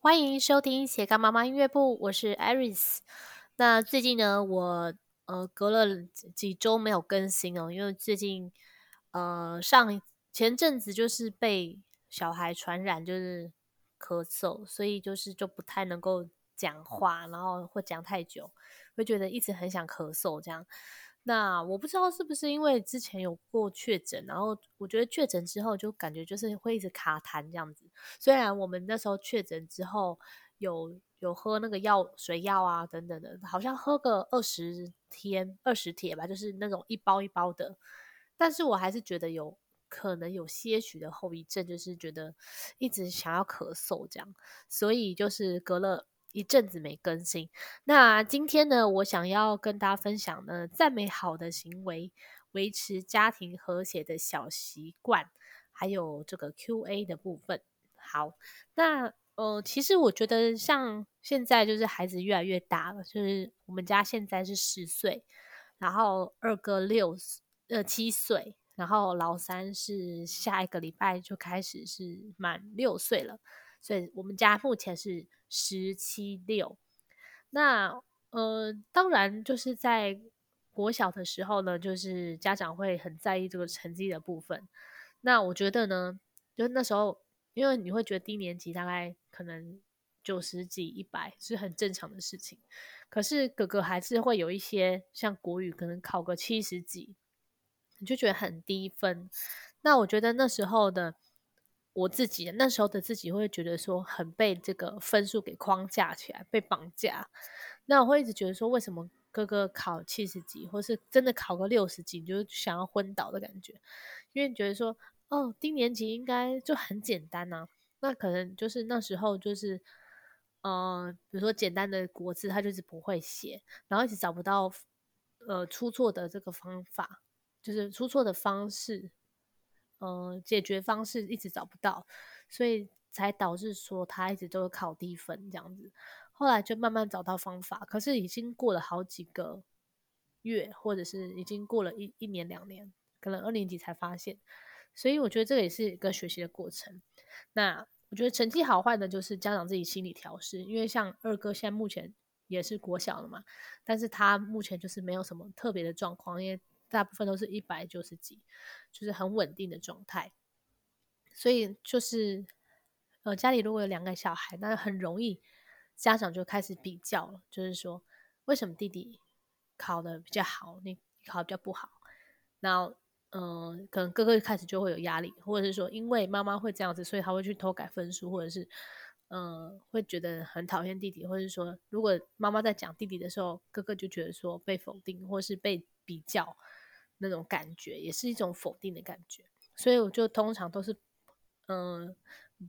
欢迎收听斜杠妈妈音乐部，我是 Aris。那最近呢，我呃隔了几周没有更新哦，因为最近呃上前阵子就是被小孩传染，就是咳嗽，所以就是就不太能够讲话，然后会讲太久，会觉得一直很想咳嗽这样。那我不知道是不是因为之前有过确诊，然后我觉得确诊之后就感觉就是会一直卡痰这样子。虽然我们那时候确诊之后有有喝那个药水药啊等等的，好像喝个二十天二十帖吧，就是那种一包一包的，但是我还是觉得有可能有些许的后遗症，就是觉得一直想要咳嗽这样，所以就是隔了。一阵子没更新，那今天呢，我想要跟大家分享呢，赞美好的行为，维持家庭和谐的小习惯，还有这个 Q&A 的部分。好，那呃，其实我觉得像现在就是孩子越来越大了，就是我们家现在是十岁，然后二哥六呃七岁，然后老三是下一个礼拜就开始是满六岁了，所以我们家目前是。十七六，那呃，当然就是在国小的时候呢，就是家长会很在意这个成绩的部分。那我觉得呢，就那时候，因为你会觉得低年级大概可能九十几、一百是很正常的事情，可是哥哥还是会有一些像国语可能考个七十几，你就觉得很低分。那我觉得那时候的。我自己那时候的自己会觉得说很被这个分数给框架起来，被绑架。那我会一直觉得说，为什么哥哥考七十几，或是真的考个六十几，就想要昏倒的感觉？因为觉得说，哦，低年级应该就很简单啊。那可能就是那时候就是，呃，比如说简单的国字，他就是不会写，然后一直找不到呃出错的这个方法，就是出错的方式。呃，解决方式一直找不到，所以才导致说他一直都是考低分这样子。后来就慢慢找到方法，可是已经过了好几个月，或者是已经过了一一年两年，可能二年级才发现。所以我觉得这个也是一个学习的过程。那我觉得成绩好坏呢，就是家长自己心理调试。因为像二哥现在目前也是国小了嘛，但是他目前就是没有什么特别的状况，因为。大部分都是一百九十几，就是很稳定的状态。所以就是，呃，家里如果有两个小孩，那很容易家长就开始比较了，就是说，为什么弟弟考得比较好，你考得比较不好？然后，嗯、可能哥哥一开始就会有压力，或者是说，因为妈妈会这样子，所以他会去偷改分数，或者是，嗯、会觉得很讨厌弟弟，或者是说，如果妈妈在讲弟弟的时候，哥哥就觉得说被否定，或是被比较。那种感觉也是一种否定的感觉，所以我就通常都是，嗯，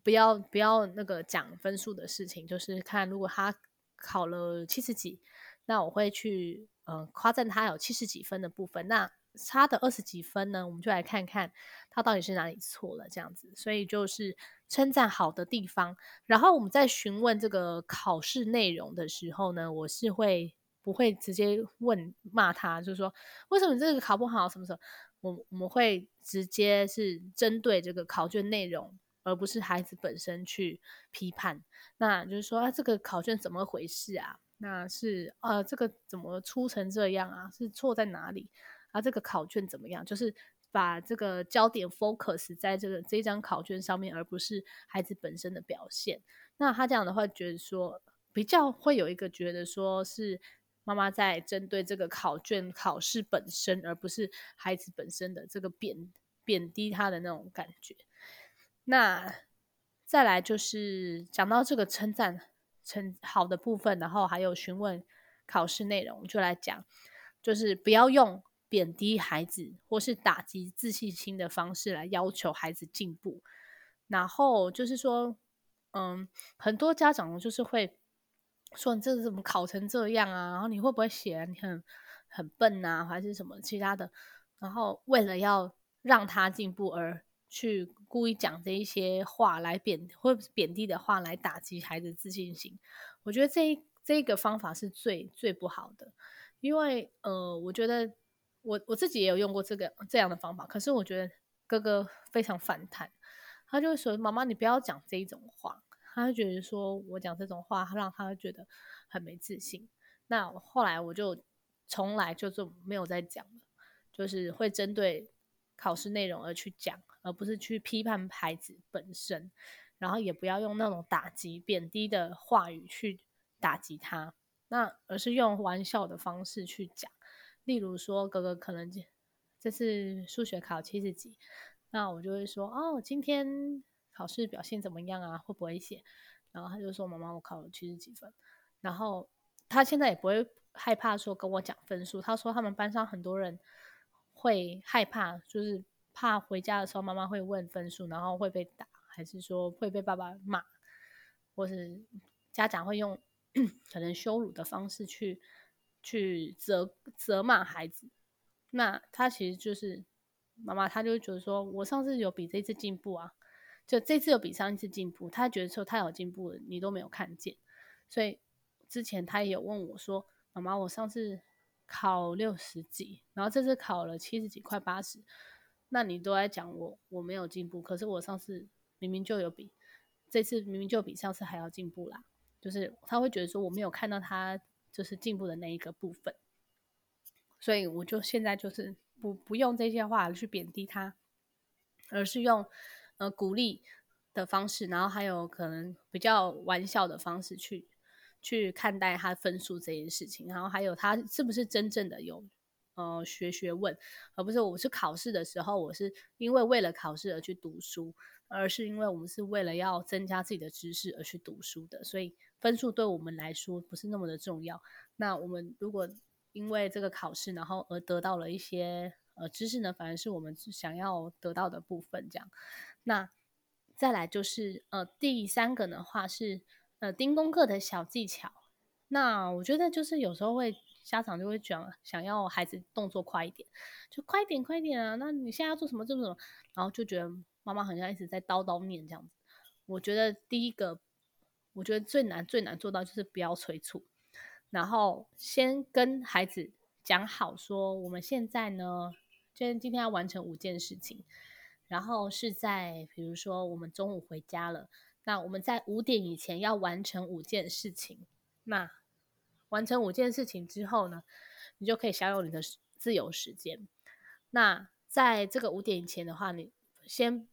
不要不要那个讲分数的事情，就是看如果他考了七十几，那我会去嗯夸赞他有七十几分的部分，那差的二十几分呢，我们就来看看他到底是哪里错了这样子，所以就是称赞好的地方，然后我们在询问这个考试内容的时候呢，我是会。不会直接问骂他，就是说为什么这个考不好？什么什么？我我们会直接是针对这个考卷内容，而不是孩子本身去批判。那就是说啊，这个考卷怎么回事啊？那是啊，这个怎么出成这样啊？是错在哪里？啊，这个考卷怎么样？就是把这个焦点 focus 在这个这张考卷上面，而不是孩子本身的表现。那他这样的话，觉得说比较会有一个觉得说是。妈妈在针对这个考卷考试本身，而不是孩子本身的这个贬贬低他的那种感觉。那再来就是讲到这个称赞称好的部分，然后还有询问考试内容，就来讲，就是不要用贬低孩子或是打击自信心的方式来要求孩子进步。然后就是说，嗯，很多家长就是会。说你这是怎么考成这样啊？然后你会不会写？你很很笨啊，还是什么其他的？然后为了要让他进步而去故意讲这一些话来贬或贬低的话来打击孩子自信心。我觉得这这一个方法是最最不好的，因为呃，我觉得我我自己也有用过这个这样的方法，可是我觉得哥哥非常反弹，他就会说：“妈妈，你不要讲这一种话。”他觉得说我讲这种话，让他觉得很没自信。那后来我就从来就是没有再讲了，就是会针对考试内容而去讲，而不是去批判孩子本身，然后也不要用那种打击、贬低的话语去打击他，那而是用玩笑的方式去讲。例如说，哥哥可能这次数学考七十几，那我就会说，哦，今天考试表现怎么样啊？会不会写？然后他就说，妈妈，我考了七十几分。然后他现在也不会害怕说跟我讲分数。他说他们班上很多人会害怕，就是怕回家的时候妈妈会问分数，然后会被打，还是说会被爸爸骂，或是家长会用 可能羞辱的方式去。去责责骂孩子，那他其实就是妈妈，他就觉得说，我上次有比这次进步啊，就这次有比上一次进步，他觉得说他有进步了，你都没有看见，所以之前他也有问我说，妈妈，我上次考六十几，然后这次考了七十几，快八十，那你都在讲我我没有进步，可是我上次明明就有比，这次明明就比上次还要进步啦，就是他会觉得说我没有看到他。就是进步的那一个部分，所以我就现在就是不不用这些话去贬低他，而是用呃鼓励的方式，然后还有可能比较玩笑的方式去去看待他分数这件事情，然后还有他是不是真正的有呃学学问，而不是我是考试的时候，我是因为为了考试而去读书，而是因为我们是为了要增加自己的知识而去读书的，所以。分数对我们来说不是那么的重要。那我们如果因为这个考试，然后而得到了一些呃知识呢，反而是我们想要得到的部分。这样，那再来就是呃第三个的话是呃盯功课的小技巧。那我觉得就是有时候会家长就会讲想要孩子动作快一点，就快点快点啊！那你现在要做什么做什么？然后就觉得妈妈好像一直在叨叨念这样子。我觉得第一个。我觉得最难最难做到就是不要催促，然后先跟孩子讲好说，我们现在呢，就今天要完成五件事情，然后是在比如说我们中午回家了，那我们在五点以前要完成五件事情，那完成五件事情之后呢，你就可以享有你的自由时间。那在这个五点以前的话，你先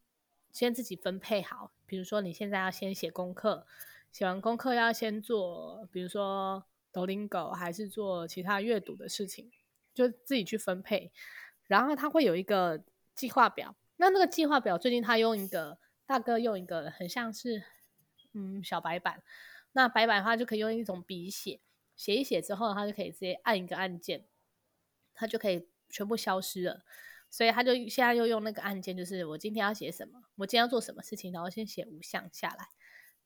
先自己分配好，比如说你现在要先写功课。写完功课要先做，比如说 Duolingo 还是做其他阅读的事情，就自己去分配。然后他会有一个计划表，那那个计划表最近他用一个大哥用一个很像是嗯小白板，那白板的话就可以用一种笔写，写一写之后他就可以直接按一个按键，他就可以全部消失了。所以他就现在又用那个按键，就是我今天要写什么，我今天要做什么事情，然后先写五项下来。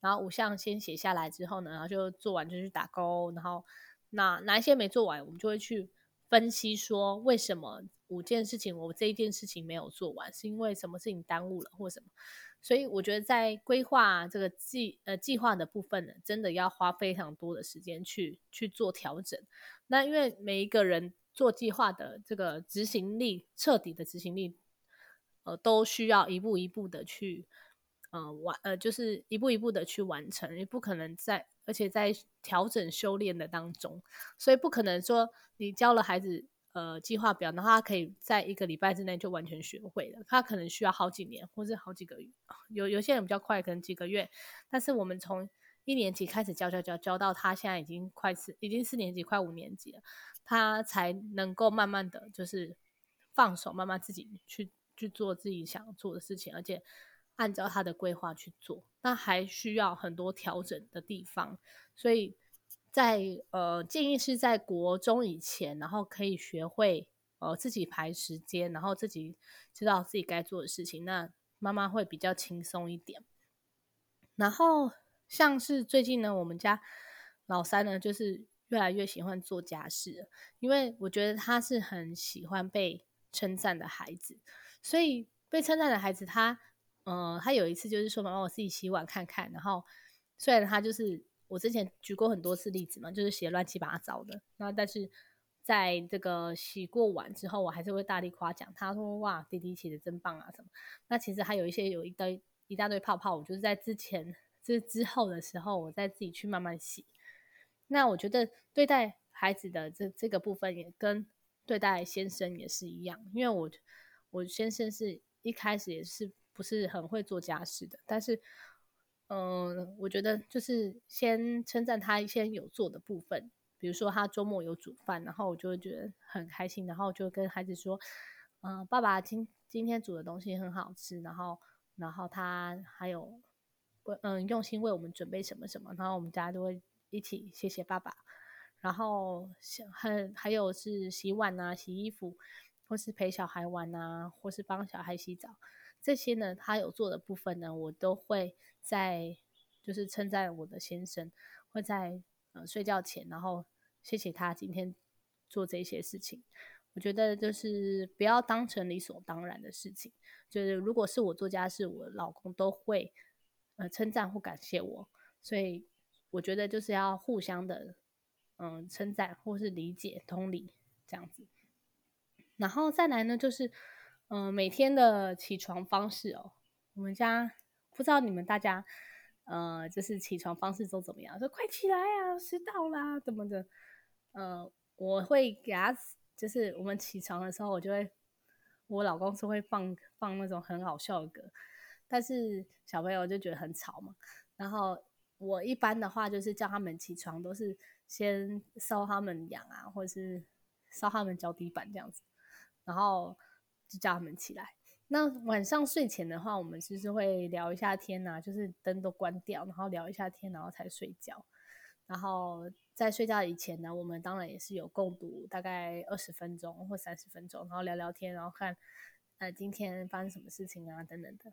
然后五项先写下来之后呢，然后就做完就去打勾。然后那哪一些没做完，我们就会去分析说，为什么五件事情我这一件事情没有做完，是因为什么事情耽误了或什么。所以我觉得在规划这个计呃计划的部分呢，真的要花非常多的时间去去做调整。那因为每一个人做计划的这个执行力，彻底的执行力，呃，都需要一步一步的去。呃，完呃，就是一步一步的去完成，也不可能在，而且在调整修炼的当中，所以不可能说你教了孩子呃计划表，然后他可以在一个礼拜之内就完全学会了，他可能需要好几年或是好几个月，有有些人比较快，可能几个月，但是我们从一年级开始教教教教到他现在已经快四，已经四年级快五年级了，他才能够慢慢的就是放手，慢慢自己去去做自己想做的事情，而且。按照他的规划去做，那还需要很多调整的地方，所以在呃建议是在国中以前，然后可以学会呃自己排时间，然后自己知道自己该做的事情，那妈妈会比较轻松一点。然后像是最近呢，我们家老三呢，就是越来越喜欢做家事，因为我觉得他是很喜欢被称赞的孩子，所以被称赞的孩子他。嗯、呃，他有一次就是说，妈妈，我自己洗碗看看。然后虽然他就是我之前举过很多次例子嘛，就是写乱七八糟的。那但是在这个洗过碗之后，我还是会大力夸奖他说：“哇，弟弟洗的真棒啊！”什么？那其实还有一些有一堆一大堆泡泡，我就是在之前这之后的时候，我再自己去慢慢洗。那我觉得对待孩子的这这个部分，也跟对待先生也是一样，因为我我先生是一开始也是不是很会做家事的，但是，嗯、我觉得就是先称赞他一些有做的部分，比如说他周末有煮饭，然后我就会觉得很开心，然后就跟孩子说，嗯、爸爸今今天煮的东西很好吃，然后然后他还有，嗯，用心为我们准备什么什么，然后我们家都会。一起谢谢爸爸，然后还还有是洗碗啊、洗衣服，或是陪小孩玩啊，或是帮小孩洗澡，这些呢，他有做的部分呢，我都会在就是称赞我的先生，会在呃睡觉前，然后谢谢他今天做这些事情。我觉得就是不要当成理所当然的事情，就是如果是我做家事，我老公都会呃称赞或感谢我，所以。我觉得就是要互相的，嗯，称赞或是理解、同理这样子。然后再来呢，就是，嗯，每天的起床方式哦。我们家不知道你们大家，呃，就是起床方式都怎么样？说快起来啊，迟到啦，怎么的？呃，我会给他，就是我们起床的时候，我就会，我老公是会放放那种很好笑的歌，但是小朋友就觉得很吵嘛，然后。我一般的话就是叫他们起床，都是先烧他们痒啊，或者是烧他们脚底板这样子，然后就叫他们起来。那晚上睡前的话，我们其实会聊一下天呐，就是灯都关掉，然后聊一下天，然后才睡觉。然后在睡觉以前呢，我们当然也是有共读大概二十分钟或三十分钟，然后聊聊天，然后看呃今天发生什么事情啊等等的。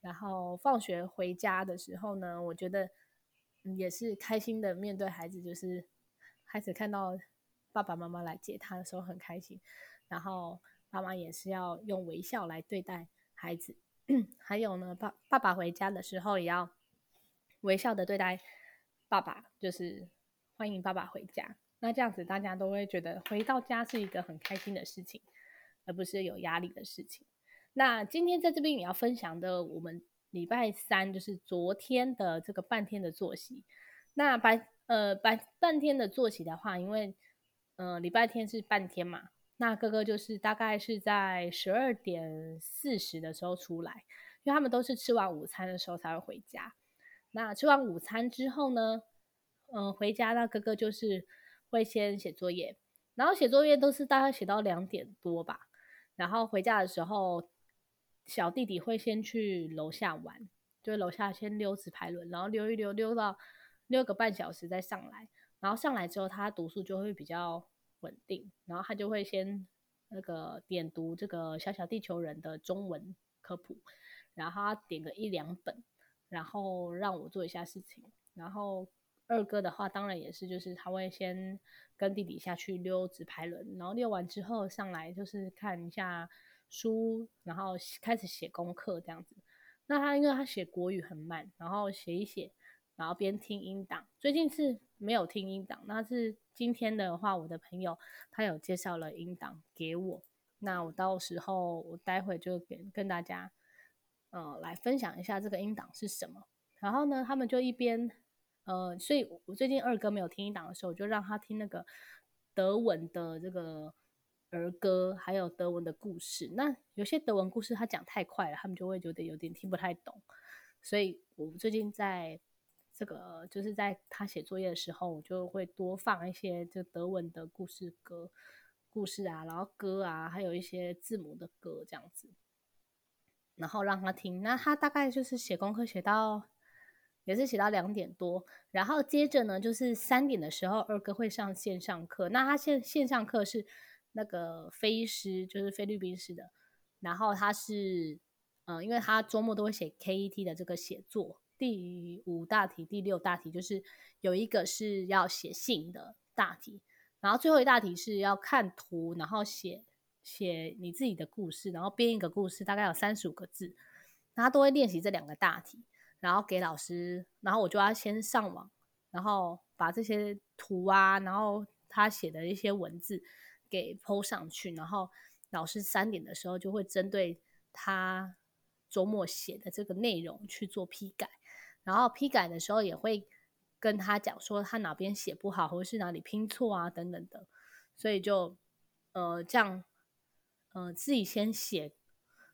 然后放学回家的时候呢，我觉得。也是开心的面对孩子，就是孩子看到爸爸妈妈来接他的时候很开心，然后妈妈也是要用微笑来对待孩子。还有呢，爸爸爸回家的时候也要微笑的对待爸爸，就是欢迎爸爸回家。那这样子大家都会觉得回到家是一个很开心的事情，而不是有压力的事情。那今天在这边也要分享的我们。礼拜三就是昨天的这个半天的作息。那白呃白半天的作息的话，因为呃礼拜天是半天嘛，那哥哥就是大概是在十二点四十的时候出来，因为他们都是吃完午餐的时候才会回家。那吃完午餐之后呢，嗯、回家那哥哥就是会先写作业，然后写作业都是大概写到两点多吧，然后回家的时候。小弟弟会先去楼下玩，就楼下先溜直排轮，然后溜一溜，溜到溜个半小时再上来。然后上来之后，他读书就会比较稳定，然后他就会先那个点读这个小小地球人的中文科普，然后他点个一两本，然后让我做一下事情。然后二哥的话，当然也是，就是他会先跟弟弟下去溜直排轮，然后溜完之后上来就是看一下。书，然后开始写功课这样子。那他因为他写国语很慢，然后写一写，然后边听音档。最近是没有听音档，那是今天的话，我的朋友他有介绍了音档给我。那我到时候我待会就跟跟大家，呃，来分享一下这个音档是什么。然后呢，他们就一边，呃，所以我最近二哥没有听音档的时候，我就让他听那个德文的这个。儿歌还有德文的故事，那有些德文故事他讲太快了，他们就会觉得有点听不太懂。所以我最近在这个就是在他写作业的时候，我就会多放一些这德文的故事歌、故事啊，然后歌啊，还有一些字母的歌这样子，然后让他听。那他大概就是写功课写到也是写到两点多，然后接着呢就是三点的时候，二哥会上线上课。那他线线上课是。那个菲师就是菲律宾式的，然后他是，嗯，因为他周末都会写 KET 的这个写作，第五大题、第六大题就是有一个是要写信的大题，然后最后一大题是要看图，然后写写你自己的故事，然后编一个故事，大概有三十五个字，他都会练习这两个大题，然后给老师，然后我就要先上网，然后把这些图啊，然后他写的一些文字。给 PO 上去，然后老师三点的时候就会针对他周末写的这个内容去做批改，然后批改的时候也会跟他讲说他哪边写不好，或者是哪里拼错啊等等的，所以就呃这样呃自己先写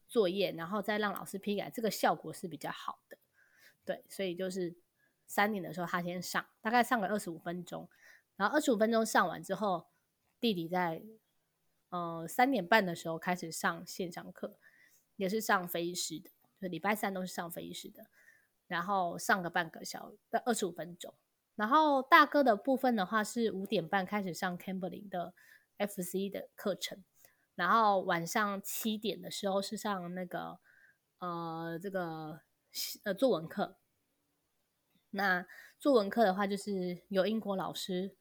作业，然后再让老师批改，这个效果是比较好的。对，所以就是三点的时候他先上，大概上个二十五分钟，然后二十五分钟上完之后，弟弟在呃三点半的时候开始上线上课，也是上非一式的，就礼拜三都是上非一式的，然后上个半个小时的二十五分钟，然后大哥的部分的话是五点半开始上 Cambly 的 FC 的课程，然后晚上七点的时候是上那个呃这个。呃，作文课。那作文课的话，就是有英国老师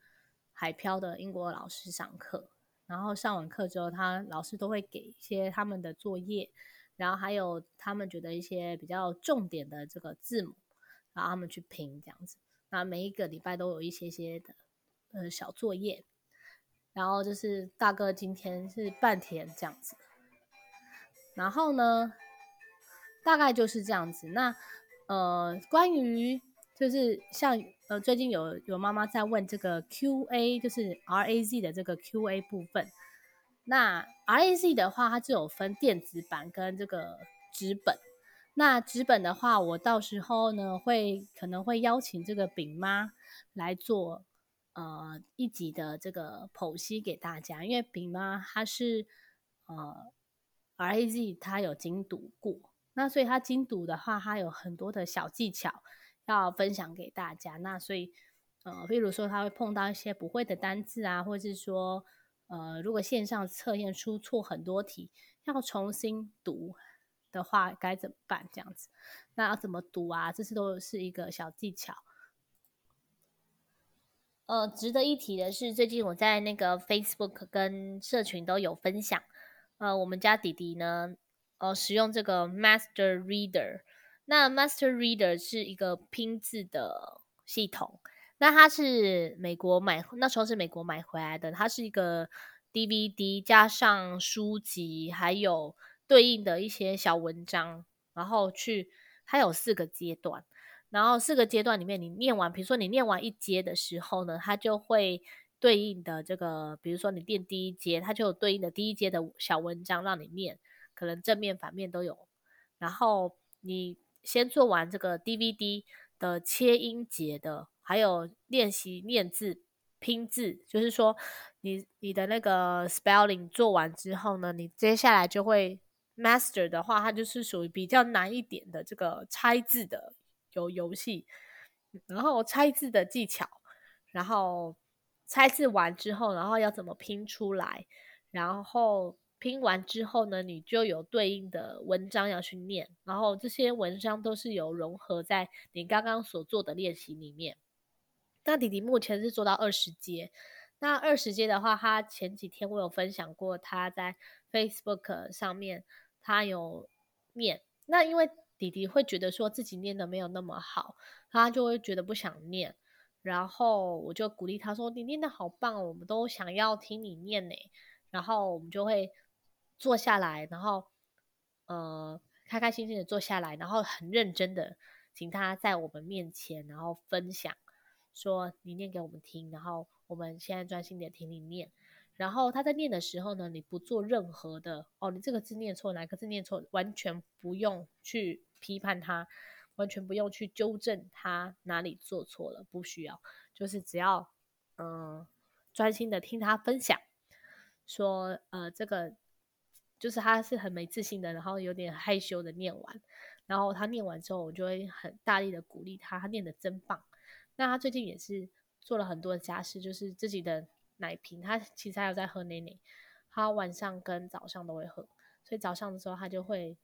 海漂的英国老师上课。然后上完课之后，他老师都会给一些他们的作业，然后还有他们觉得一些比较重点的这个字母，然后他们去拼这样子。那每一个礼拜都有一些些的呃小作业。然后就是大哥今天是半天这样子。然后呢，大概就是这样子。那呃，关于就是像呃，最近有有妈妈在问这个 QA，就是 RAZ 的这个 QA 部分。那 RAZ 的话，它就有分电子版跟这个纸本。那纸本的话，我到时候呢会可能会邀请这个饼妈来做呃一集的这个剖析给大家，因为饼妈她是呃 RAZ，她有精读过。那所以她精读的话，她有很多的小技巧要分享给大家。那所以，呃，比如说她会碰到一些不会的单字啊，或者是说，呃，如果线上测验出错很多题，要重新读的话，该怎么办？这样子，那要怎么读啊？这是都是一个小技巧。呃，值得一提的是，最近我在那个 Facebook 跟社群都有分享。呃，我们家弟弟呢。呃，使用这个 Master Reader，那 Master Reader 是一个拼字的系统。那它是美国买，那时候是美国买回来的。它是一个 DVD 加上书籍，还有对应的一些小文章，然后去它有四个阶段。然后四个阶段里面，你念完，比如说你念完一阶的时候呢，它就会对应的这个，比如说你念第一阶，它就有对应的第一阶的小文章让你念。可能正面反面都有，然后你先做完这个 DVD 的切音节的，还有练习念字拼字，就是说你你的那个 spelling 做完之后呢，你接下来就会 master 的话，它就是属于比较难一点的这个拆字的游游戏，然后拆字的技巧，然后拆字完之后，然后要怎么拼出来，然后。拼完之后呢，你就有对应的文章要去念，然后这些文章都是有融合在你刚刚所做的练习里面。那弟弟目前是做到二十阶，那二十阶的话，他前几天我有分享过，他在 Facebook 上面他有念。那因为弟弟会觉得说自己念的没有那么好，他就会觉得不想念，然后我就鼓励他说：“你念的好棒，我们都想要听你念呢。”然后我们就会。坐下来，然后，呃，开开心心的坐下来，然后很认真的请他在我们面前，然后分享，说你念给我们听，然后我们现在专心的听你念。然后他在念的时候呢，你不做任何的哦，你这个字念错，哪个字念错，完全不用去批判他，完全不用去纠正他哪里做错了，不需要，就是只要嗯、专心的听他分享，说呃这个。就是他是很没自信的，然后有点害羞的念完，然后他念完之后，我就会很大力的鼓励他，他念的真棒。那他最近也是做了很多的家事，就是自己的奶瓶，他其实还有在喝奶奶，他晚上跟早上都会喝，所以早上的时候他就会，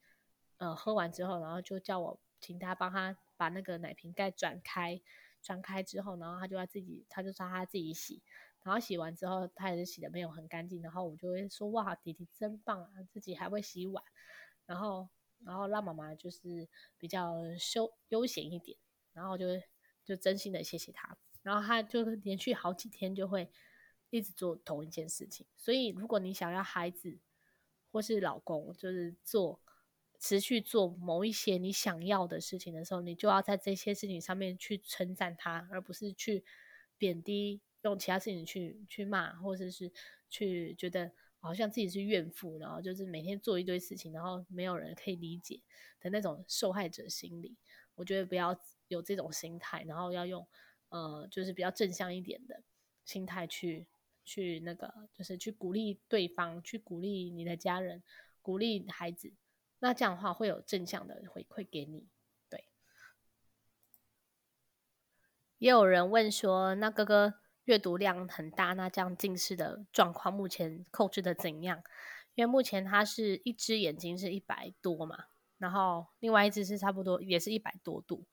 呃，喝完之后，然后就叫我请他帮他把那个奶瓶盖转开，转开之后，然后他就要自己，他就说他自己洗。然后洗完之后，他也是洗的没有很干净。然后我就会说：“哇，弟弟真棒啊，自己还会洗碗。”然后，然后让妈妈就是比较休悠闲一点。然后就就真心的谢谢他。然后他就连续好几天就会一直做同一件事情。所以，如果你想要孩子或是老公就是做持续做某一些你想要的事情的时候，你就要在这些事情上面去称赞他，而不是去贬低，用其他事情去去骂，或者是去觉得好像自己是怨妇，然后就是每天做一堆事情，然后没有人可以理解的那种受害者心理。我觉得不要有这种心态，然后要用呃，就是比较正向一点的心态去去那个，就是去鼓励对方，去鼓励你的家人，鼓励孩子。那这样的话会有正向的回馈给你，对。也有人问说，那哥哥阅读量很大，那这样近视的状况目前控制的怎样？因为目前他是一只眼睛是一百多嘛，然后另外一只是差不多也是一百多度，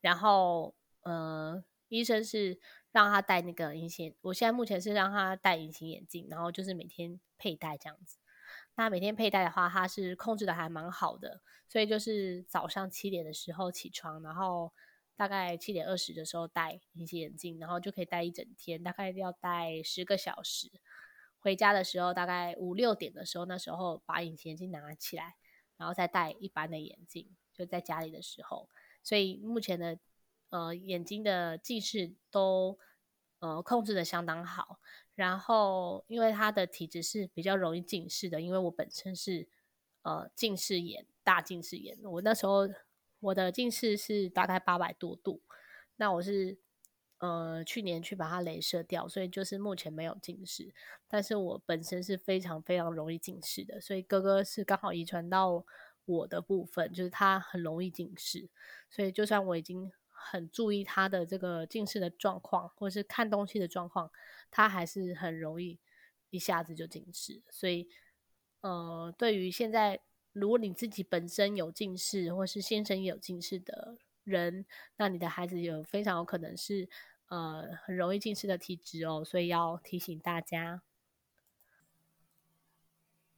然后呃，医生是让他戴那个隐形，我现在目前是让他戴隐形眼镜，然后就是每天佩戴这样子。那每天佩戴的话，他是控制的还蛮好的，所以就是早上七点的时候起床，然后大概七点二十的时候戴隐形眼镜，然后就可以戴一整天，大概要戴十个小时。回家的时候大概五六点的时候，那时候把隐形眼镜拿起来，然后再戴一般的眼镜，就在家里的时候。所以目前的呃眼睛的近视都呃控制的相当好。然后，因为他的体质是比较容易近视的，因为我本身是呃近视眼，大近视眼。我那时候我的近视是大概八百多度，那我是呃去年去把它镭射掉，所以就是目前没有近视。但是我本身是非常非常容易近视的，所以哥哥是刚好遗传到我的部分，就是他很容易近视，所以就算我已经。很注意他的这个近视的状况，或是看东西的状况，他还是很容易一下子就近视。所以，呃，对于现在如果你自己本身有近视，或是先生也有近视的人，那你的孩子有非常有可能是呃很容易近视的体质哦，所以要提醒大家。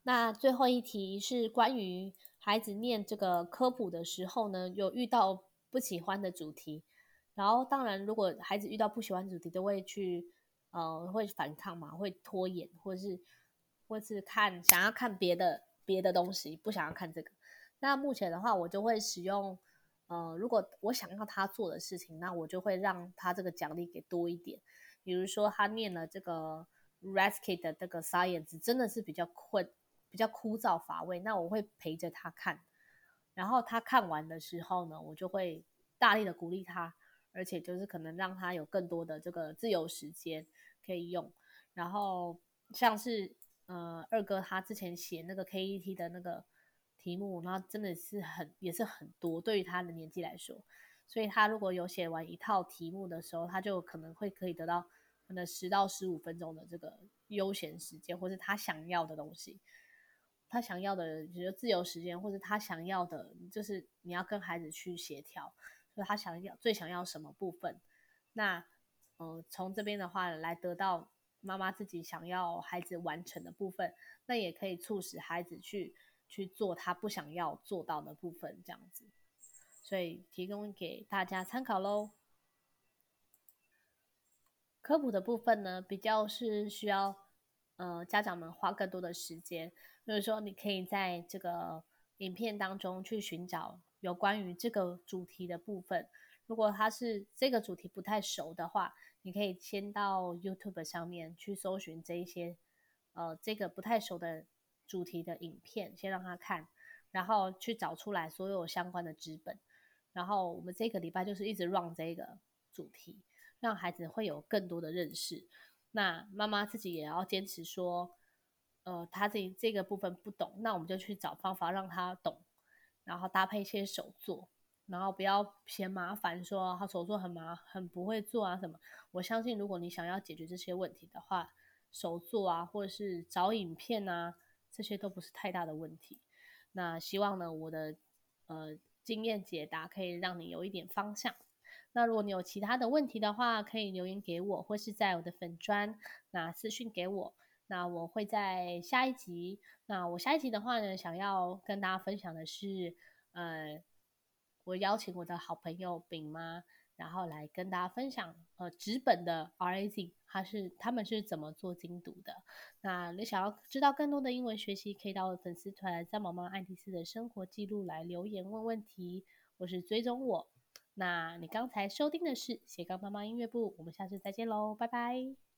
那最后一题是关于孩子念这个科普的时候呢，有遇到。不喜欢的主题，然后当然，如果孩子遇到不喜欢主题，都会去呃会反抗嘛，会拖延，或者是或是看想要看别的别的东西，不想要看这个。那目前的话，我就会使用呃，如果我想要他做的事情，那我就会让他这个奖励给多一点。比如说他念了这个 Rescue 的这个 Science，真的是比较困，比较枯燥乏味，那我会陪着他看。然后他看完的时候呢，我就会大力的鼓励他，而且就是可能让他有更多的这个自由时间可以用。然后像是呃二哥他之前写那个 KET 的那个题目，然后真的是很也是很多，对于他的年纪来说，所以他如果有写完一套题目的时候，他就可能会可以得到可能十到十五分钟的这个悠闲时间，或是他想要的东西。他想要的，比如自由时间，或者他想要的，就是你要跟孩子去协调，说他想要最想要什么部分。那，呃，从这边的话来得到妈妈自己想要孩子完成的部分，那也可以促使孩子去去做他不想要做到的部分，这样子。所以提供给大家参考喽。科普的部分呢，比较是需要呃家长们花更多的时间。就是说，你可以在这个影片当中去寻找有关于这个主题的部分。如果他是这个主题不太熟的话，你可以先到 YouTube 上面去搜寻这一些呃这个不太熟的主题的影片，先让他看，然后去找出来所有相关的纸本。然后我们这个礼拜就是一直 run 这个主题，让孩子会有更多的认识。那妈妈自己也要坚持说。呃，他这这个部分不懂，那我们就去找方法让他懂，然后搭配一些手作，然后不要嫌麻烦，说他手作很麻很不会做啊什么。我相信，如果你想要解决这些问题的话，手作啊，或者是找影片啊，这些都不是太大的问题。那希望呢，我的呃经验解答可以让你有一点方向。那如果你有其他的问题的话，可以留言给我，或是在我的粉砖那私讯给我。那我会在下一集。那我下一集的话呢，想要跟大家分享的是，呃，我邀请我的好朋友饼妈，然后来跟大家分享，呃，直本的 Raz，他是他们是怎么做精读的。那你想要知道更多的英文学习，可以到粉丝团在毛毛爱迪丝的生活记录来留言问问题，或是追踪我。那你刚才收听的是斜杠妈妈音乐部我们下次再见喽拜拜。